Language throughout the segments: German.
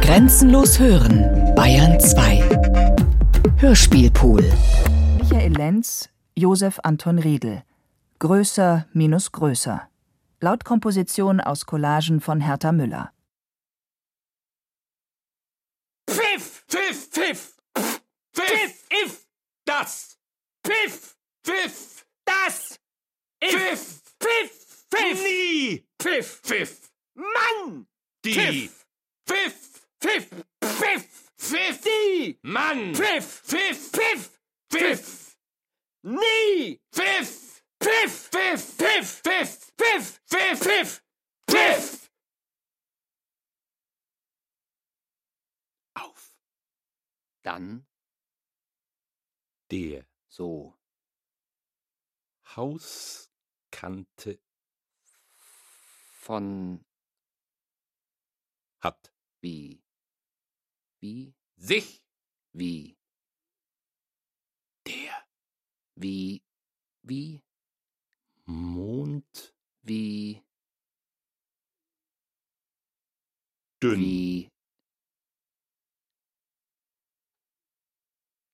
Grenzenlos hören, Bayern 2. Hörspielpool. Michael Lenz, Josef Anton Riedel. Größer minus größer. Lautkomposition aus Collagen von Hertha Müller. Pfiff! Pfiff! Pfiff! Pfiff! Pfiff! If! Das! Pfiff! Pfiff! Das! Pfiff! Pfiff! Pfiff! Nie! Pfiff! Pfiff! Mann! Die! Pfiff! Pfiff! Pfiff! Pfiff! Pfiff! Die! Mann! Pfiff! Pfiff! Pfiff! Pfiff! Nie! Pfiff! Pfiff! Pfiff! Pfiff! Pfiff! Pfiff! Pfiff! Pfiff! Pfiff! Auf. Dann Der so Hauskante von hat wie? Wie? Sich? Wie? Der? Wie? Wie? Mond? Wie? Dünn. Wie?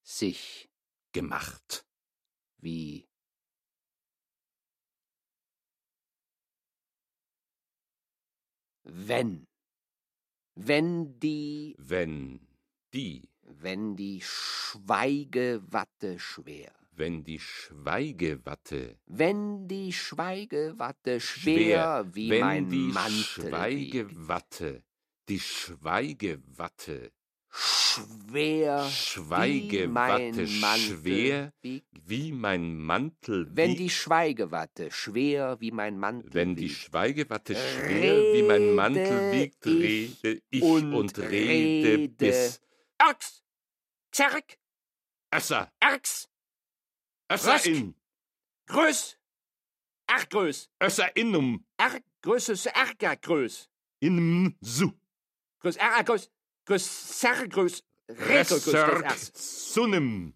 Sich. Gemacht. wie? Wenn wenn die Wenn die, wenn die Schweigewatte schwer wenn die Schweigewatte wenn die Schweigewatte schwer, schwer, wie wenn mein die Mantel wiegt. Schweigewatte, die Schweigewatte schwer wie mein Schweigewatte Mantel schwer wie mein Mantel wenn die Schweigewatte schwer wie mein Mantel wenn die. Schweigewatte schwer wie mein Mantel wiegt, rede ich und und, rede, rede. bis Erx! Zerk! Össer, Erx! Össer in, Größ! Ergröß! Össer innum, Ergrößes Ergergröß! innum su, Größ Ergröß! Gussergus Sunem.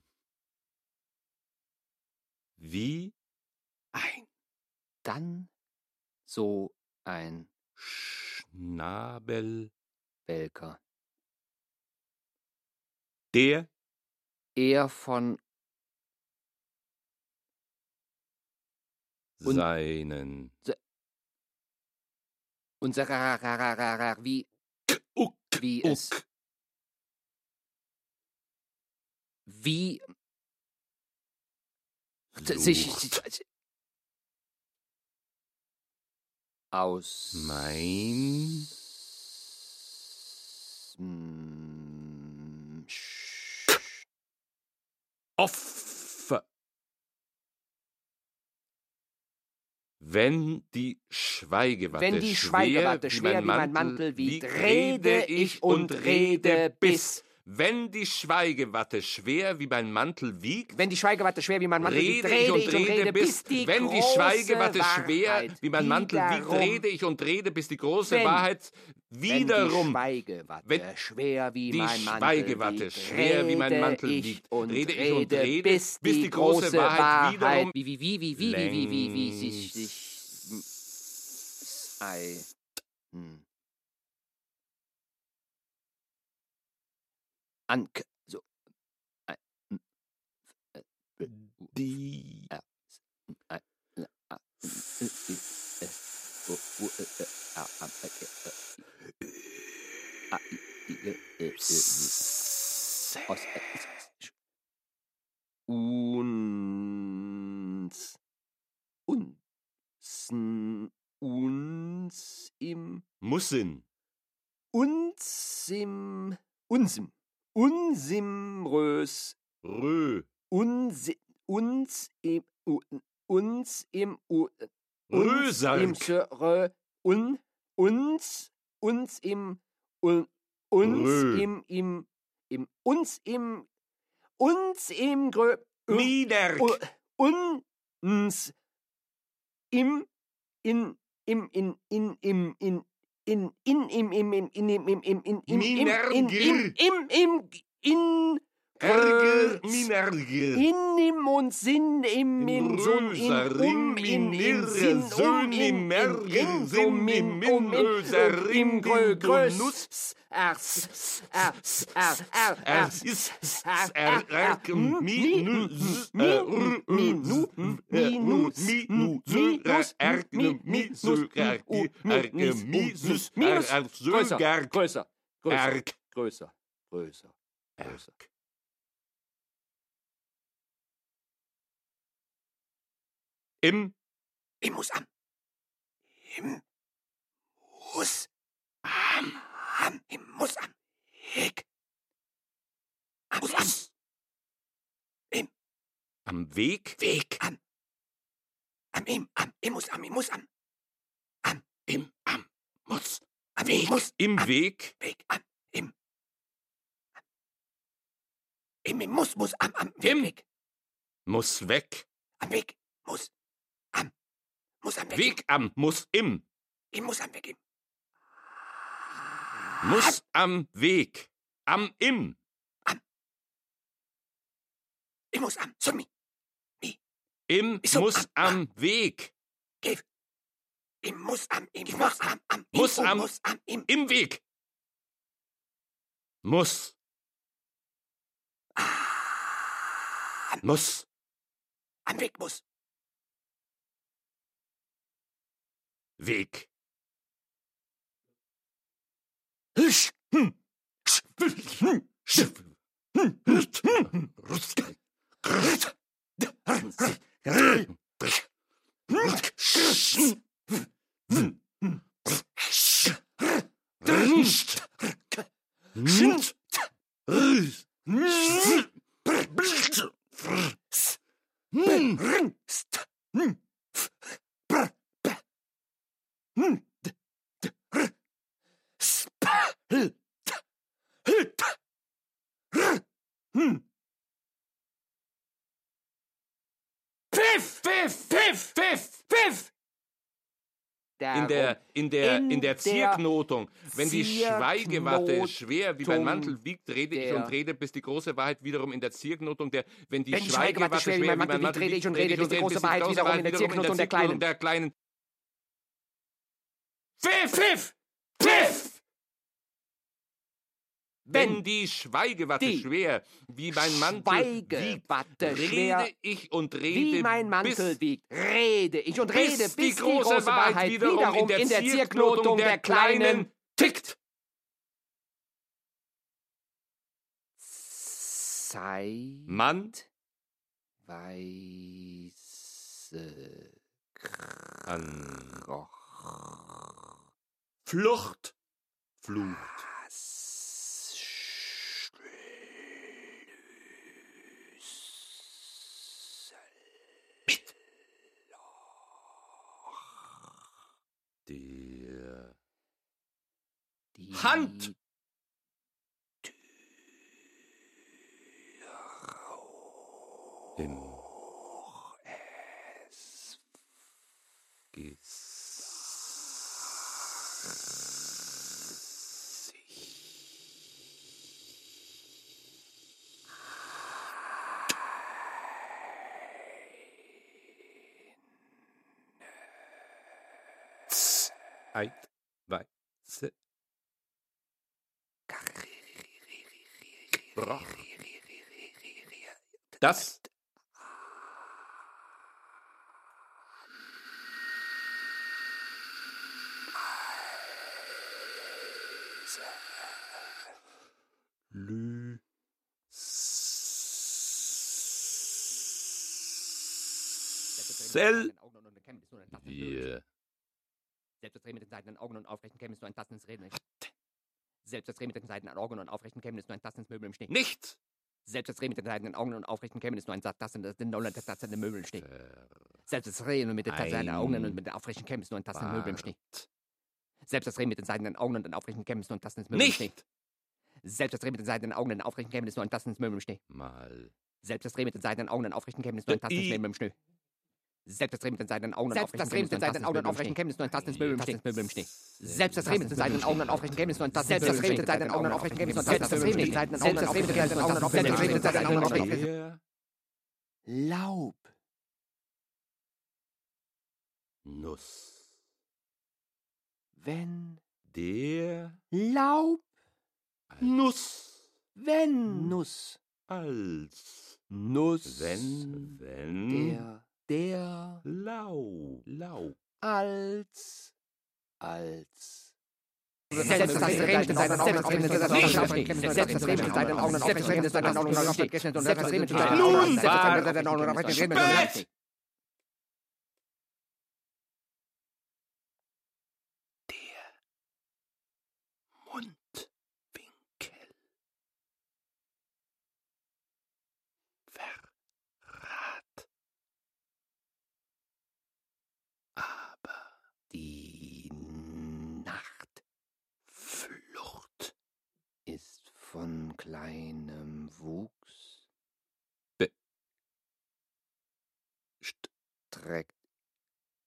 Wie ein. Dann so ein Schnabelwelker. Der er von seinen unserer wie wie es. Wie sich aus mein off Wenn die Schweigewatte Wenn die schwer, Schweigewatte schwer wie mein Mantel wiegt, rede ich und rede bis. Wenn die Schweigewatte schwer wie mein Mantel wiegt, Wenn die Schweigewatte schwer wie mein Mantel wiegt, rede ich und rede rede bis, die wenn die große Schweigewatte schwer Wahrheit wie mein Mantel wiegt, wiederum- rede ich und rede, bis die große Wenn- Wahrheit Wenn die wiederum Schweigewatte wenn schwer wie mein Mantel Schweigewatte wiegt, schwer wie mein rede Mantel ich wiegt, und rede ich und rede, bis, bis die große Wahrheit wiederum wie wie wie wie wie wie wie wie wie sich sich ei hm. an so die uns uns uns im Mussen uns im uns im unsimrös Rö uns uns im u- uns im uns im Sörö, un uns uns im un, uns Rö. im im im uns im uns im grö Niederk uns im in im in in im in in in im im im in im im im im im im im im in Ärger, äh, min Ärger. Innim und Sinn im in Sun im um in in Sinn um im Mergen Sinn im um öser im Größ Ers Ers Ers Ers is er Minus Minus Minus mi nu mi nu mi nu minus er mi su er er mi sus er größer erk im im muss am im muss am am im muss am Hick. Am muss am am Weg? Weg. Am am im am im muss am im muss am am im am muss am Weg muss im am Weg? Weg am im muss muss am am Im. Weg. Muss weg? Am Weg muss am muss am Weg Weg am muss im. Im muss am Weg im. Muss am Weg am im. Im muss am. Summi im So, muss am- am. Weg. Gib im muss am im muss am am. im Muss am- muss am im. im Weg. Muss am muss am Weg muss Weg hm Sch- hm Sch- hm hm Rusk- Pfiff In der, in der, in, In der Zierknotung, wenn die Schweigewatte schwer wie mein Mantel wiegt, rede ich und rede, bis die große Wahrheit wiederum in der Zierknotung, der, wenn die Wenn die Schweigewatte schwer wie mein Mantel wiegt, rede ich und rede, bis die große Wahrheit wiederum in der Zierknotung der kleinen. Der kleinen. Pfiff Pfiff Pfiff Wenn die Schweigewatte die schwer wie mein Mantel wiegt, rede ich und rede, wie mein Mantel bis wiegt, rede ich und bis rede, bis die große Wahrheit wiederum in der Zierknotung der kleinen tickt. Sei Mann weiße Kroch Flucht flucht. Hand. Das Lü Sel wir Selbst das Drehen mit den seidenen Augen und aufrechten Kämmen ist nur ein tastendes Reden. Selbst das Drehen mit den seidenen Augen und aufrechten Kämmen ist nur ein tastendes Möbel im Schnee. nicht Selbst das Drehen mit den seidenen Augen und aufrechten Kämmen ist nur ein tastendes tastende Möbel im Schnee. Selbst das Drehen mit den seidenen Augen und mit den aufrechten Kämmen ist nur ein tastendes Möbel im Schnee. Selbst das Drehen mit den seidenen Augen und den aufrechten Kämmen ist nur ein tastendes Möbel im Schnee. Selbst das Drehen mit den seidenen Augen und den aufrechten Kämmen ist nur ein tastendes Möbel im Schnee. mal Selbst das Drehen mit den seidenen Augen und den aufrechten Kämmen ist nur ein tastendes I- Möbel im Schnee. Selbst das Reh mit den seinen Augen und aufrechten seinen Augen und Kämmen nur ein Tasten Möbel im Schnee. Selbst das Reh mit den seinen Augen und aufrechten Kämmen nur ein Tasten Selbst das Reh mit den seinen Augen und aufrechten Kämmen nur ein Tasten Selbst das Reh mit den seinen Augen und aufrechten Kämmen nur ein Tasten Selbst das Reh mit den seinen Augen und aufrechten Kämmen Laub. Nuss. Wenn Der Laub Nuss. wenn Nuss. Als. Nuss Wenn. Wenn. der der Lau. Laub. als als Selbst das Reh mit den seinen Augen und aufrechten Kämmen nur ein Tasten Selbst das Reh mit den seinen Augen und aufrechten Kämmen nur ein Tasten Selbst das Reh mit den seinen Augen und aufrechten Augen und aufrechten Kämmen nur ein Tasten Mundwinkel.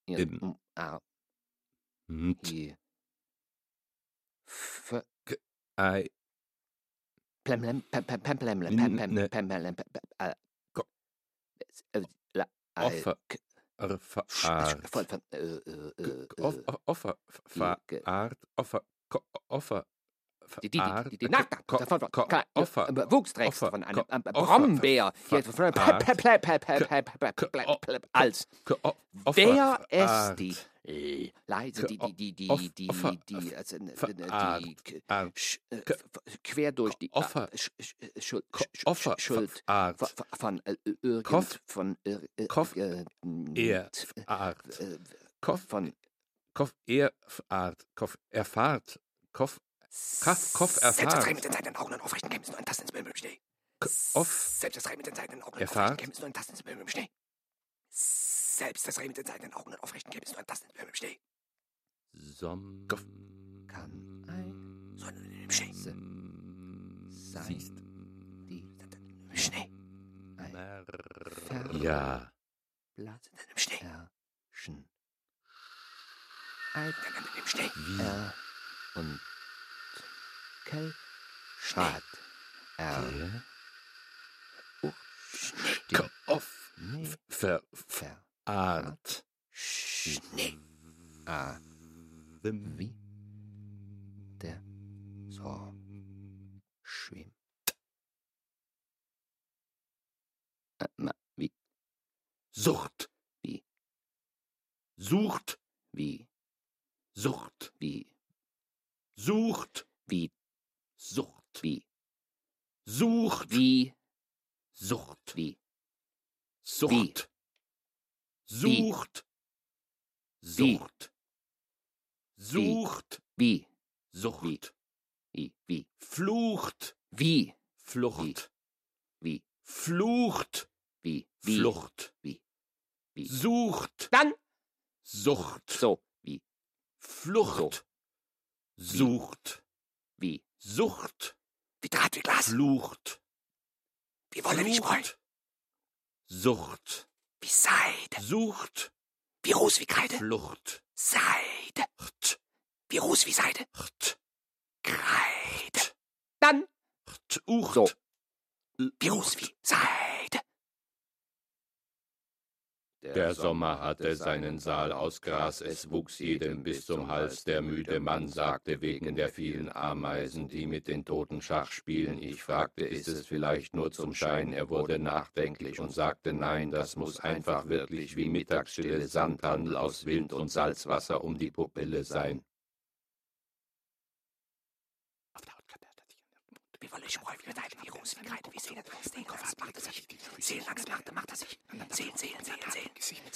you know, didn't mm, out. Mm-t. Yeah. F- I. Plem plem plem plem. Offer. Offer. Offer. Offer. Offer. Die, die, die, die, offer. Wuchs trägst offer- von einem Brombeer, als wer es verart- die? Leise, die, die, die, die, die, die, also, die, äh, quer durch die Offer- Sch- Sch- Schuld, von, irgend von Koff? von Koff? Er verart Koff? Erfahrt Kaff Koff Selbst das mit den seinen Augen und aufrechten Kämmen nur ein Tasten ins Möbel im Schnee. Off Selbst das mit den seinen Augen und aufrechten Kämmen nur ein Tasten ins Möbel im Schnee. Selbst das mit den seinen Augen und aufrechten Kämmen nur ein Tasten ins Möbel im Schnee. Som Kann ein Sonne im Schnee. sein, siehst die Im Schnee. Ja Blatt Im Schnee. erschen Alt Im Schnee. wie und Kell Schad er der Schnee Ko- off Nee, ver ver. art. Schnee. a Wim- wie? Der so schwimmt. Äh, wie, Sucht. Wie? sucht. Wie, Sucht. Wie, sucht. Wie, Sucht wie, sucht. Wie, Sucht wie, Sucht. Sucht. Sucht. Sucht. Wie, Sucht wie, wie, Flucht. Wie, Flucht. Wie, Flucht. Wie, wie, Flucht. Wie, wie. Sucht. Dann. Sucht. So, wie, Flucht. Sucht. Wie, Sucht Wie Draht, wie Glas. Flucht Wie Wolle, wie Spreu. Sucht Wie Seide. Sucht Wie Ruß, wie Kreide. Flucht Seide. Cht, Wie Ruß, wie Seide. cht, Kreide. dann cht, Ucht So. Wie Ruß, wie Seide. Der Sommer hatte seinen Saal aus Gras, es wuchs jedem bis zum Hals. Der müde Mann sagte wegen der vielen Ameisen, die mit den Toten Schach spielen. Ich fragte, ist es vielleicht nur zum Schein? Er wurde nachdenklich und sagte, nein, das muss einfach wirklich wie Mittagsstille Sandhandel aus Wind und Salzwasser um die Pupille sein. Auf der Haut klappert sich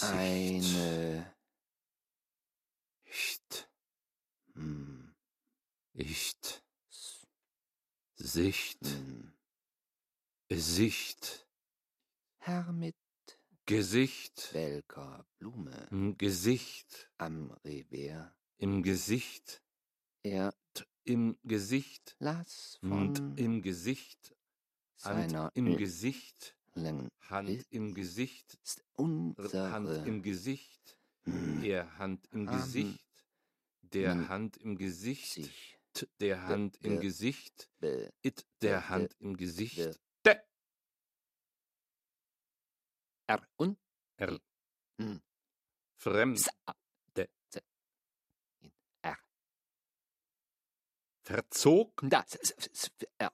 Gesicht. Eine Cht. Hm. Icht. Sicht. Hm. Sicht. Herr mit Gesicht. welker Blume Im Gesicht. am Revers. Im Gesicht. Er Im Gesicht. las Und von im Gesicht. Seiner im Gesicht. Längen Hand im Gesicht. ist Hand unsere im Gesicht. Hm. Der Hand im Gesicht. Der nun Hand im Gesicht. der Hand im ge- Gesicht. It, der Hand im Gesicht. ge- De, er und er. Hm. Fremd. er Verzog das er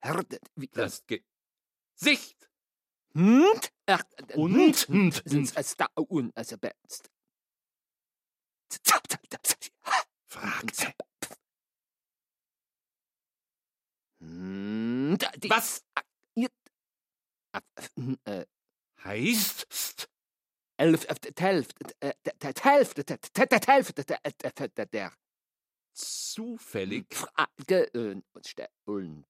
er das Gesicht. Und? Er Und, und, und und. Fragte. Hm, Was? Hm, äh, heißt? Elf der. Zufällig. Frage und ste- und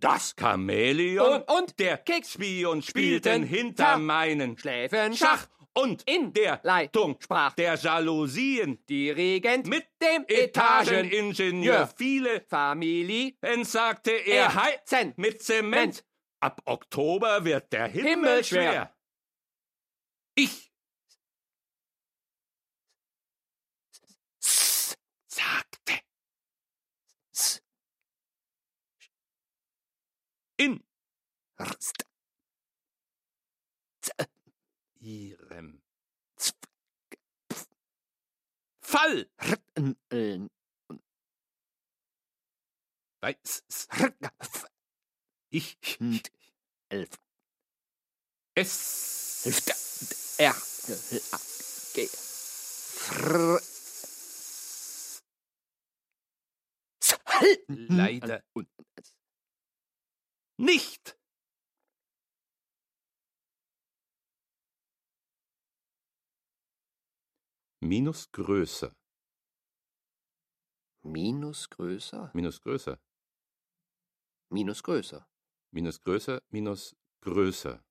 das Chamäleon und, und der Keks Spion spielten hinter meinen Schläfen Schach und in der Leitung sprach der Jalousien die Regent mit dem Etageningenieur viele Familie entsagte er hei Heizen mit Zement. Ab Oktober wird der Himmel, Himmel schwer. schwer. Ich in. Rst- z- ihrem z- Fall. f- ich. Und elf. Es. Hälfte. R G A G. Fr S- Leider und nicht. Minus größer. Minus größer Minus größer. Minus größer Minus größer. Minus größer.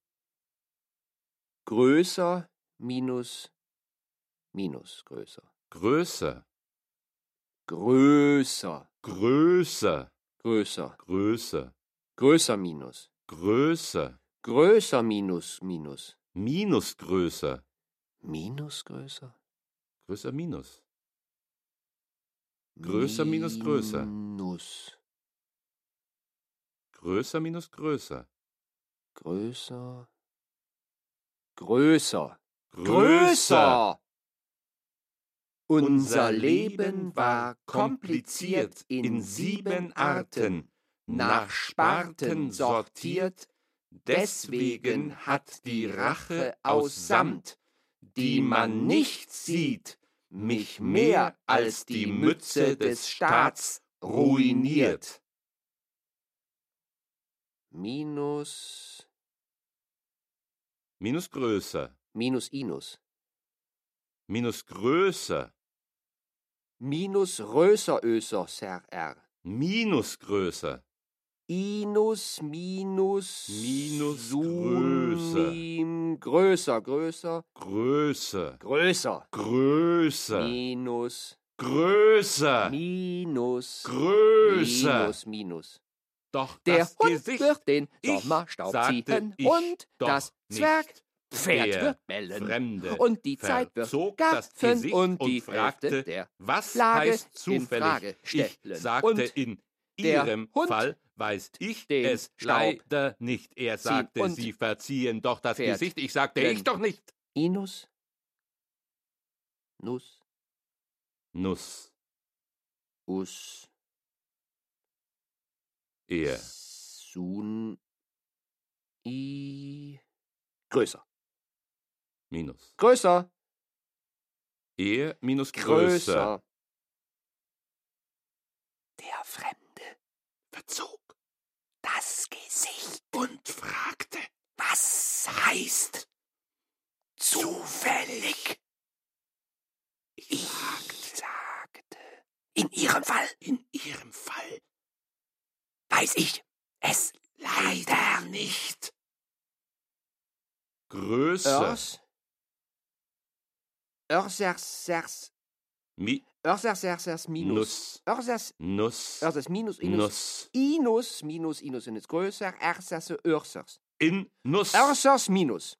größer minus minus größer Größer. größer Größer. größer Größer. Größer minus Größer. größer minus minus Minus größer. minus größer Größer minus. Größer minus größer. minus Größer minus größer. größer größer Größer. Unser Leben war kompliziert in sieben Arten, nach Sparten sortiert, deswegen hat die Rache aus Samt, die man nicht sieht, mich mehr als die Mütze des Staats ruiniert. Minus, Minus größer. minus inus, Minus größer. minus röser öser ser r. Minus größer. Inus minus Minus sunim, größer größer Größer. größer Größer. minus Größer. minus Größer. minus minus Doch der das Hund Gesicht. wird den Sommerstaub ziehen und das nicht. Zwergpferd Der wird bellen Fremde und die Zeit wird gaffen und die fragte, Hälfte der was Lage heißt in zufällig? Frage ich sagte Und in ihrem Hund Fall weiß ich es Staub leider nicht. Er sagte, sie verziehen doch das Pferd Gesicht. Ich sagte, ich doch nicht. Inus Nus Nuss. us Er. sun i größer Minus. größer Er minus größer. größer der Fremde verzog das Gesicht und fragte, was heißt zufällig? Ich sagte, in Ihrem Fall, in Ihrem Fall, weiß ich es leider nicht. Größe. Örs. Örsers. Mi Örsers minus. Nuss. Örsers. Nuss. Örsers minus. Inus. Nuss. Inus minus. Inus ist größer. Ersers. Örsers. In Nuss. Örsers minus.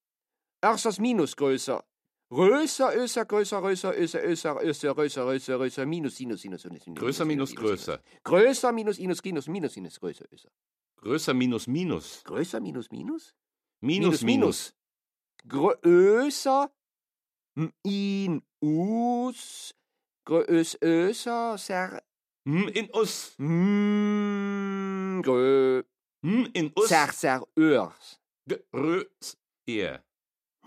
Örsers minus größer. Größer, öser, größer, größer, öser, öser, öser, größer, größer, größer, minus, sinus, sinus, sinus, sinus. Größer minus größer. Größer minus, inus, ginus, minus, sinus, größer, öser. Größer minus minus. Größer minus, minus? Minus minus. Größer, m- in, us, größ, öser, ser, Hm in Us. mm, grö, Hm in Us. ser, ser, örs. Größ. Er.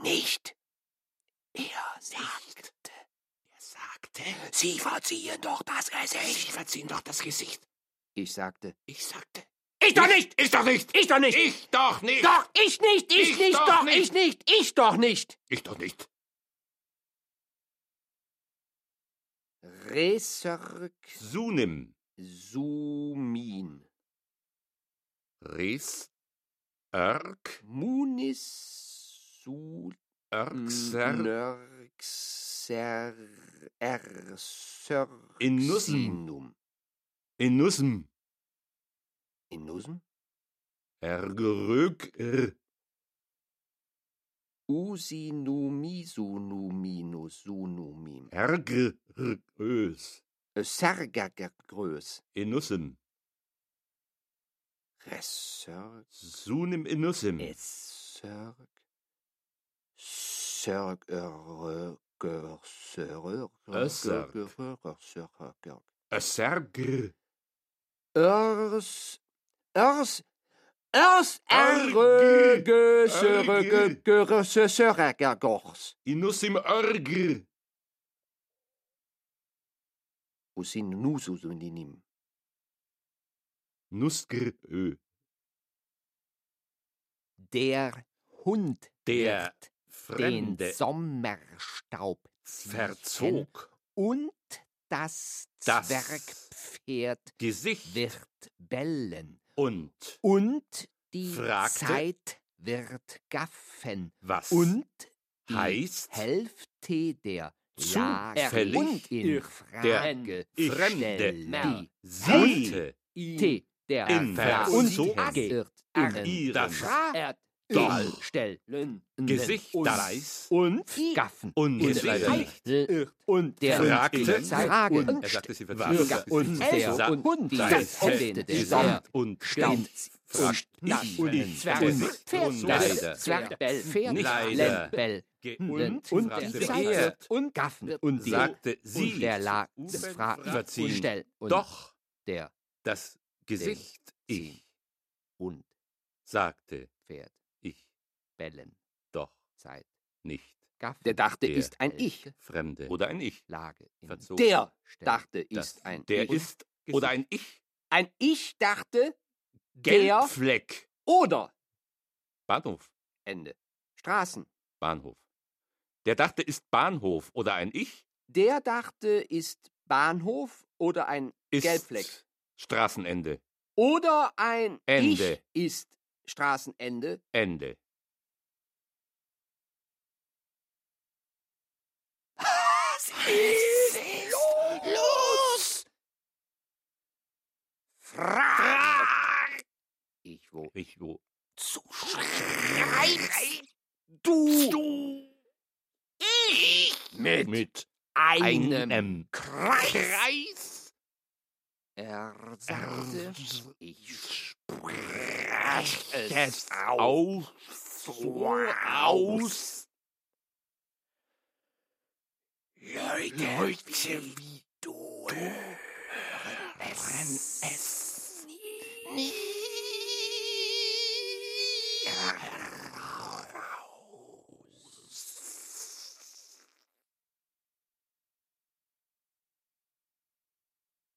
Nicht. Er sagte, er sagte, Sie verziehen doch das Gesicht. Sie verziehen doch das Gesicht. Ich sagte, Ich sagte, ich doch nicht! Ich doch nicht! ich doch nicht! Ich doch nicht! Doch, ich nicht, ich, Ich nicht, doch doch, nicht. ich nicht, ich doch nicht. Ich doch nicht! Reserk, Sunim. sumin, Res. Erk. munis, sul, Erkser. nörxer, ersör, In Nussen. In Nussem. In Nussen? Ergrög. Er. Usinumi, sunuminus, sunumim. Ergrös. Sergagergröß. In Nussem. Reserk, Sunim in Nussem. Esserk, Sörg, Sergr. Örs, Örs, Örs, Örgr. Ergö, Sörg, Görö, Sörgagors. In Nussim Ergr. Usin nususunim. Nuskr. Ö. Der Hund Der Fremde den Sommerstaub verzog und das Das Zwergpferd Gesicht wird bellen und? Und die Fragte, Zeit wird gaffen. Was und die heißt? Hälfte der Zufällig und in der Frage Fremde stellen Siete die T der in Frage wird in Fragt Doch. stellen Gesicht und Und gaffen. und und Gesicht und der Frage. Und er sagte, sie verzog und der und die Hälfte der Sommer und Staub fragt und und Zwerg und Zwergbell Pferd und und wird und gaffen. Und sagte sie und der lag verziehen. und doch. der das Gesicht ich und sagte Pferd bellen doch Zeit nicht gaffen Der dachte, Der ist ein Ich. Fremde oder ein Ich Lage in verzog Der dachte, das ist ein der Ich. ist oder ein Ich Ein Ich dachte, der Gelbfleck oder Bahnhof Ende. Straßen. Bahnhof der dachte ist Bahnhof oder ein Ich Der dachte, ist Bahnhof oder ein ist Gelbfleck. Straßenende Oder ein Ende. Ich ist Straßenende. Ende Was ist los? Frag! ich wo ich wo Zu schreien. Du, Du. Ich. mit, mit einem einem Kreis. er sagte ich Sprech es aus. aus So aus. Leute, Leute wie du hören es, es nie heraus.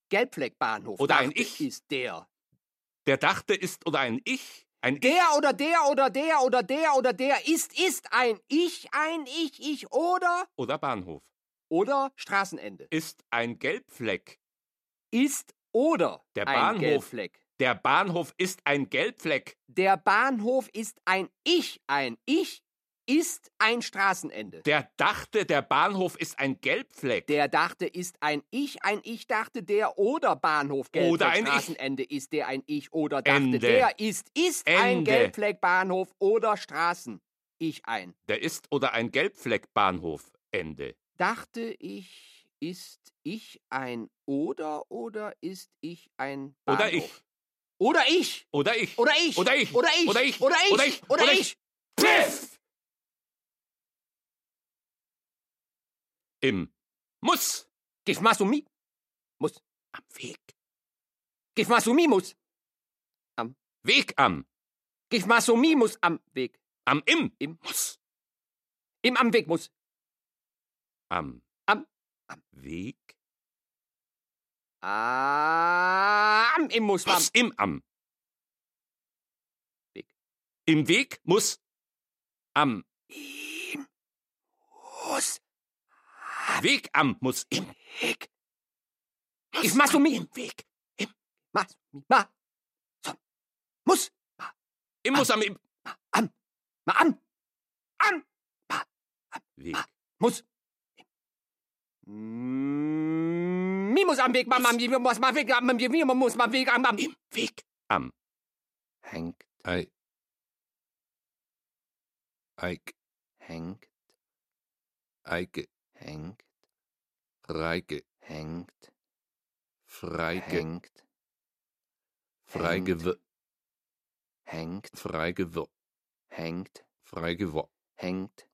Gelbfleckbahnhof. Oder ein Ich. ist der. Der dachte ist oder ein Ich? Ein Der oder der oder der oder der oder der ist, ist ein Ich, ein Ich, ich oder oder Bahnhof? Oder Straßenende. Ist ein Gelbfleck. Ist oder Der ein Bahnhof. Gelbfleck. Der Bahnhof ist ein Gelbfleck. Der Bahnhof ist ein Ich, ein Ich ist ein Straßenende. Der dachte, der Bahnhof ist ein Gelbfleck. Der dachte, ist ein Ich, ein Ich dachte, der oder Bahnhof Gelbfleck Oder ein Ich. Straßenende ist der ein Ich oder dachte, Ende. der ist, ist ein Ende. Gelbfleck Bahnhof oder Straßen. Ich ein. Der ist oder ein Gelbfleck Bahnhof. Ende. Dachte ich, ist ich ein oder oder ist ich ein Bahnhof? Oder ich. Oder ich. Oder ich. Oder ich. Oder ich. Oder ich. Oder ich. Oder ich. Oder ich. Oder ich. Pfiff! Im Muss. Gif Masumi. Muss. Am Weg. Gif Masumi muss. Weg am. Gif Masumi muss am Weg. Am im. Im. Muss. Im am Weg muss. Am. Am. Am Weg. Am im muss am. Was im am. Weg. Im Weg muss. Am. Im muss Weg am muss. Im. Weg. Gif Masumi. Im Weg. Masumi. Ma. So. Muss. Im muss am im. Am. Ma am. Am. Weg. Muss. Mm, Mi muss am Weg, Mama, mi muss am Weg, am mi muss am Weg, am. Im Weg. Am. hängt, Ei. Eik. hängt, Eike. hängt, Reike. hängt, Freike. hängt, Freigew. hängt, Freigew. hängt, Freigew. hängt,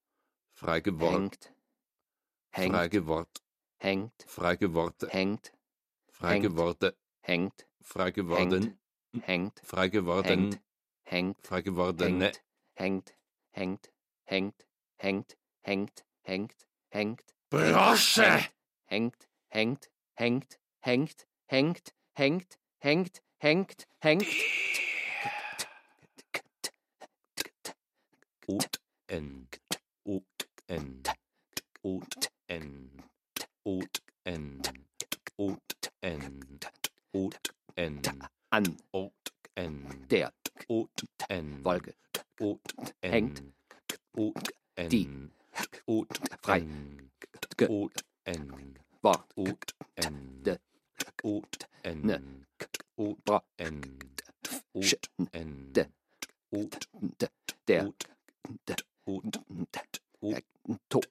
Freigewort. hängt, hängt, Freigewort. hängt, Freigeworte. hängt, Freigeworte. hängt, Freigeworden. hängt, Freigeworden. hängt, Freigewordene. hängt, hängt, hängt, hängt, hängt, hängt, hängt, Brosche! hängt, hängt, hängt, hängt, hängt, hängt, hängt, hängt, hängt, Ut N. Ut N und n und n und n und n an. Und n der. Und n Wolke und hängt. Und die. Und frei. Und n Wort und n de. Und n und n und n de. Und der. Und und to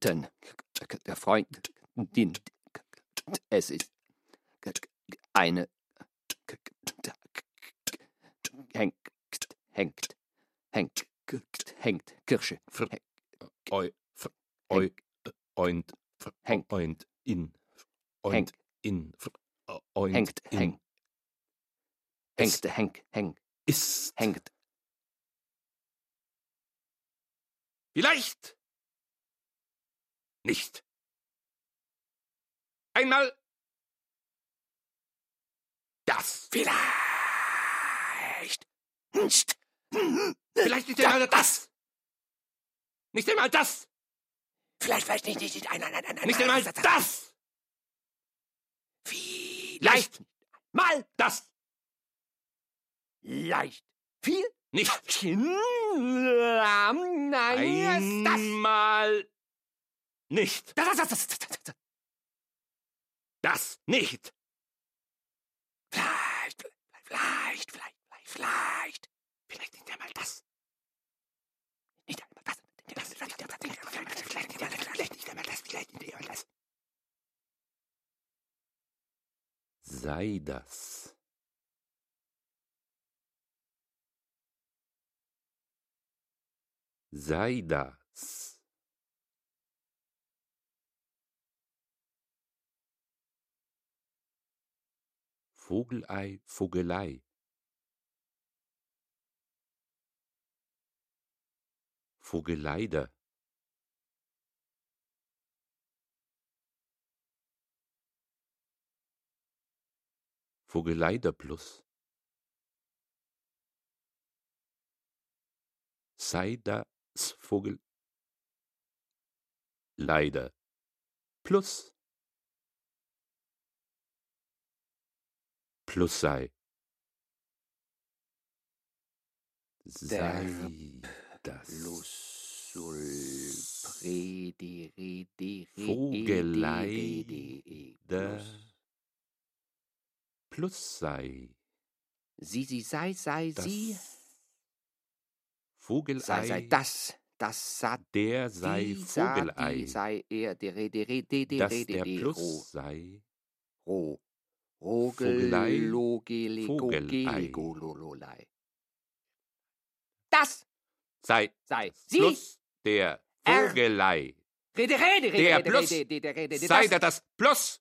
ten, der Freund, den, es ist eine, hängt, hängt, hängt, hängt, Kirsche, Oi. Oi. Oint. Hängt. Oint. In. Oint. Hängt. In. Oint. hängt, hängt, hängt, hängt, hängt, Ist. hängt, Vielleicht. Nicht. Einmal. Das. Vielleicht. Nicht. Vielleicht nicht einmal das. Nicht einmal das. Vielleicht, vielleicht nicht, nicht, nicht, nein, nein, nein, nein, Nicht einmal das. Vielleicht. Mal das. Leicht. Viel? Nicht. Nein, das. Nicht. Das, das, das, das, das, das. Das nicht. Vielleicht, vielleicht, vielleicht, vielleicht, vielleicht. Vielleicht nicht einmal das. Nicht einmal das. Vielleicht nicht einmal das, vielleicht nicht einmal das, vielleicht nicht einmal das. Sei das. Sei das. Vogelei, Vogelei. Vogeleider. Vogeleider Plus. Sei das Vogel. Leider. Plus. Plus sei sei das Vogelei der plus sei Sie, sie, sei, sei, das sie. Vogelei Sei, sei, das. Das, sa, der sei die, sa, Vogelei die, sei, er, der, re, der, re, de, de, dass re, de, der de, Plus sei ro. Ro. Vogelei, Vogelei. gele, go, lo, lo, lei. Das sei sei sie. Plus der. Vogelei Rede, rede, rede, Der Plus. sei das. da das Plus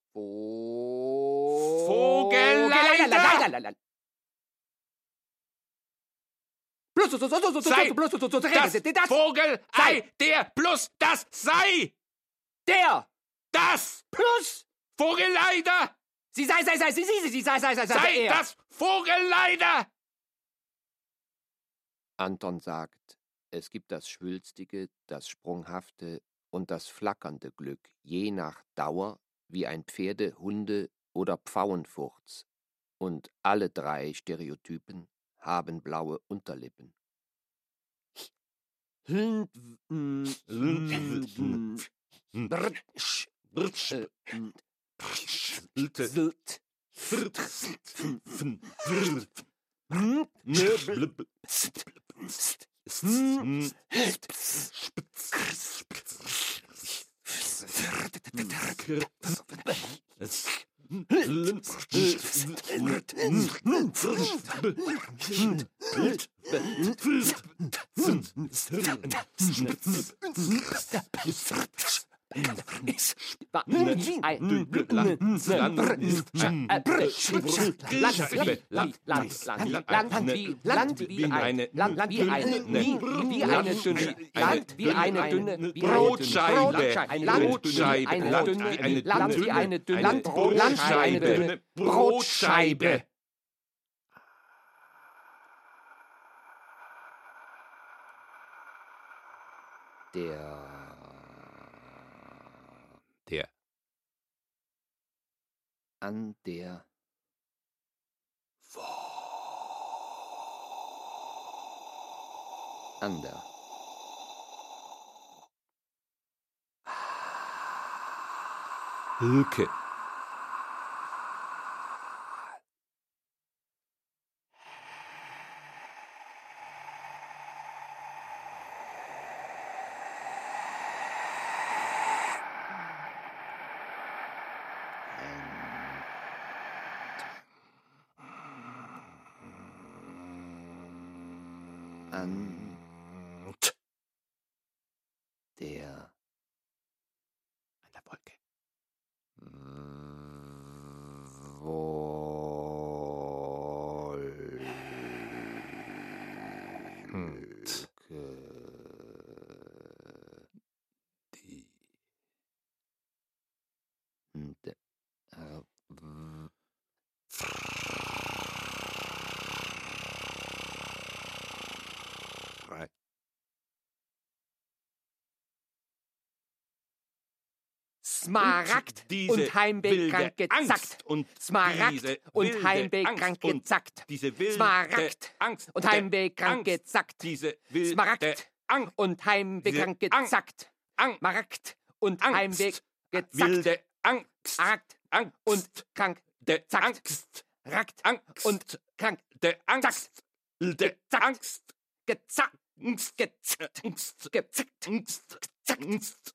Vogelei. Plus, plus, plus, plus, Sei plus, plus, plus, das. Vogelei Sei. der Plus das sei Der das plus. Vogeleider Sie sei, sei, sei, sie, sie, sie, sie, sei, sei, sei, sei, sei er. das Vogeleider Anton sagt, es gibt das schwülstige, das sprunghafte und das flackernde Glück, je nach Dauer, wie ein Pferde-, Hunde- oder Pfauenfurz. Und alle drei Stereotypen haben blaue Unterlippen. Spitz. Land. Wie eine Land wie eine wie, wie eine dünne Land wie eine dünne Brotscheibe. Ein Land wie eine Land wie eine dünne Land wie eine Brotscheibe. Brotscheibe. Der an der Ander. Hilke An der an der Wolke Wolke. die D- äh, w- frei Smaragd und Heimweg wilde krank gezackt. Und Smaragd diese und wilde Heimweg Angst krank und gezackt. Smaragd Angst und Heimweg krank Angst, gezackt. Smaragd Angst und Heimweg Diese krank gezackt. Angst Maragd und Angst. Heimweg gezackt. wilde Angst Angst und krank der. Angst rackt Angst und krank der Angst der Gezackt. Angst gezackt. Angst Gezackt. Angst Gezackt.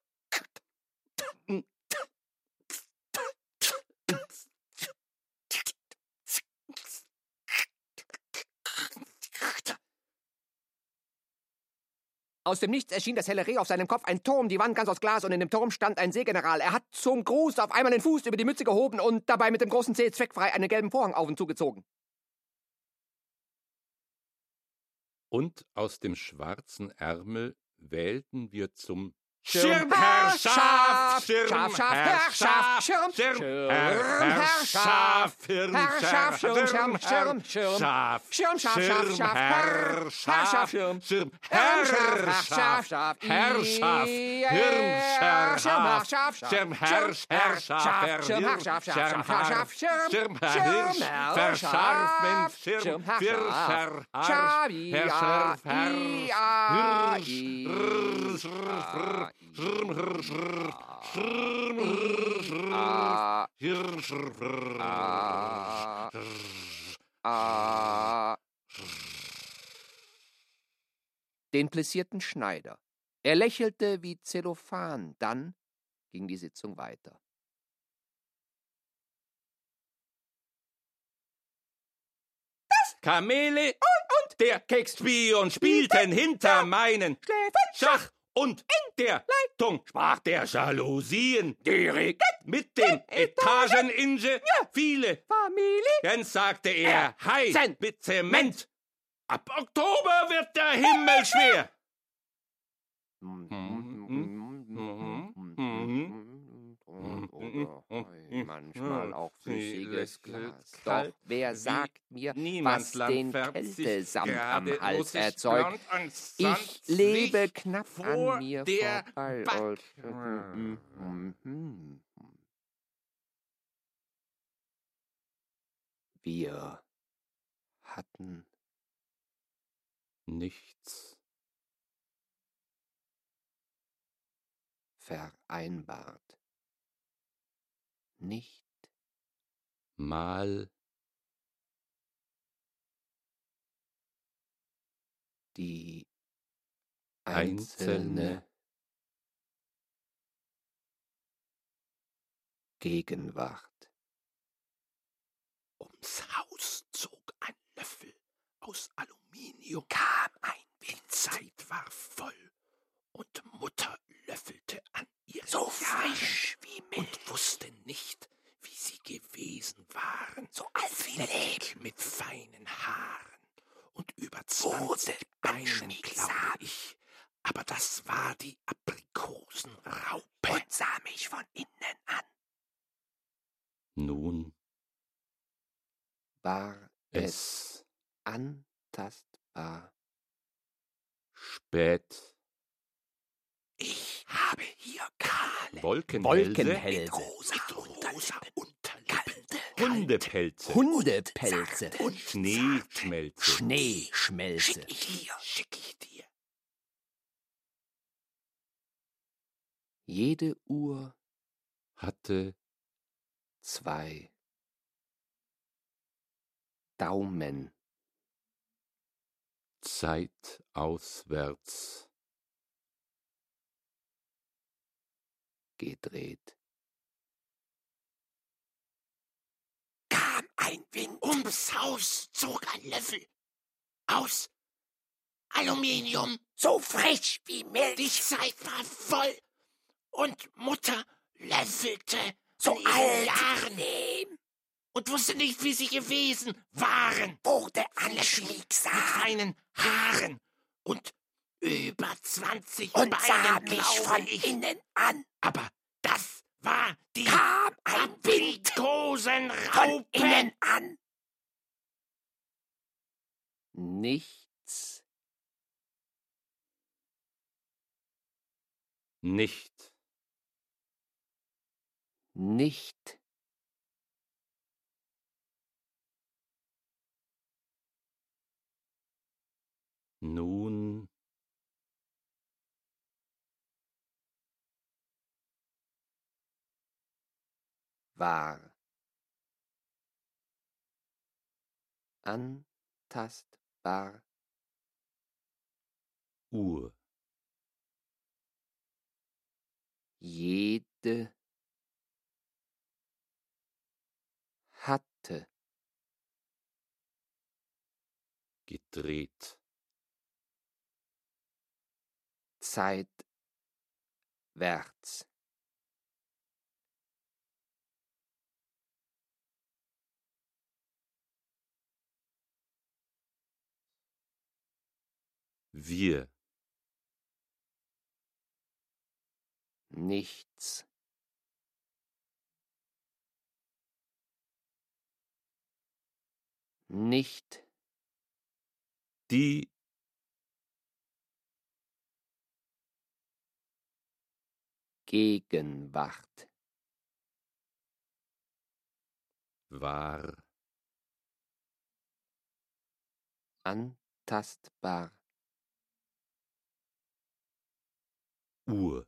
Aus dem Nichts erschien das helle Reh auf seinem Kopf, ein Turm, die Wand ganz aus Glas und in dem Turm stand ein Seegeneral. Er hat zum Gruß auf einmal den Fuß über die Mütze gehoben und dabei mit dem großen Zeh zweckfrei einen gelben Vorhang auf und zugezogen. und aus dem schwarzen Ärmel wählten wir zum Schirmherrschaft, Schirmherrschaft, Schirmherrschaft, Schirmherrschaft, Schirmherrschaft, Schirmherrschaft, Schirmherrschaft, Schirmherrschaft, Herrschaft, Schirmherrschaft, Schirmherrschaft, Schirmherrschaft, Schirmherrschaft, Schirmherrschaft, Den plessierten Schneider. Er lächelte wie Zellophan, dann ging die Sitzung weiter. Kamele und, und der Keksspion spielten hinter meinen Schach und in der Leitung sprach der Jalousien direkt mit dem Etageningenieur viele. Familien, sagte er, Hei mit Zement. Ab Oktober wird der Himmel schwer. Oh, manchmal auch flüssiges Glas. Doch wer sagt mir, was den Kältesamt am Hals erzeugt? Ich lebe knapp an mir vorbei. Wir hatten nichts vereinbart. Nicht Mal die Einzelne Gegenwart. Ums Haus zog ein Löffel aus Aluminium, kam ein Wind, Zeit war voll, und Mutter löffelte an ihr so frisch wie Milch und wusste nicht, wie sie gewesen waren, so alt wie Leben mit feinen Haaren und über zwanzig Beinen, glaube ich. Aber das war die Aprikosenraupe und sah mich von innen an. nun War es es antastbar? spät. Ich habe hier kahle, Wolkenhälse, mit rosa, rosa Unterlippe, Hundepelze, Hundepelze, und Schneeschmelze, Schneeschmelze, Schick ich dir, schick ich dir. Jede Uhr hatte zwei Daumen. Zeit auswärts gedreht. Kam ein Wind, ums Haus zog ein Löffel aus Aluminium, so frisch wie Milch. Zeit war voll und Mutter löffelte so alt Jahren und wusste nicht, wie sie gewesen waren. Wurde anschmiegsam mit feinen Haaren und über zwanzig und sah mich von ich. innen an. Aber das war die kam ein Aprikosenraupe innen an. Nichts nicht nicht nun war antastbar. Uhr. Jede hatte. Gedreht. Seitwärts wir Nichts. Nicht. Die Gegenwart. war Antastbar. Uhr.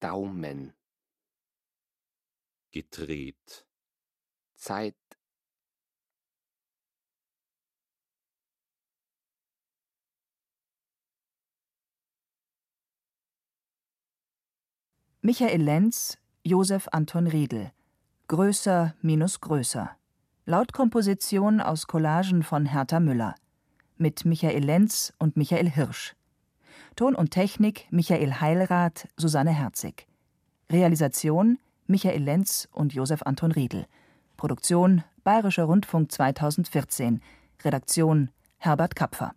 Daumen. gedreht, Zeit. Michael Lenz, Josef Anton Riedel. Größer minus größer. Lautkomposition aus Collagen von Hertha Müller. Mit Michael Lenz und Michael Hirsch. Ton und Technik Michael Heilrath, Susanne Herzig. Realisation Michael Lenz und Josef Anton Riedel. Produktion Bayerischer Rundfunk 2014. Redaktion Herbert Kapfer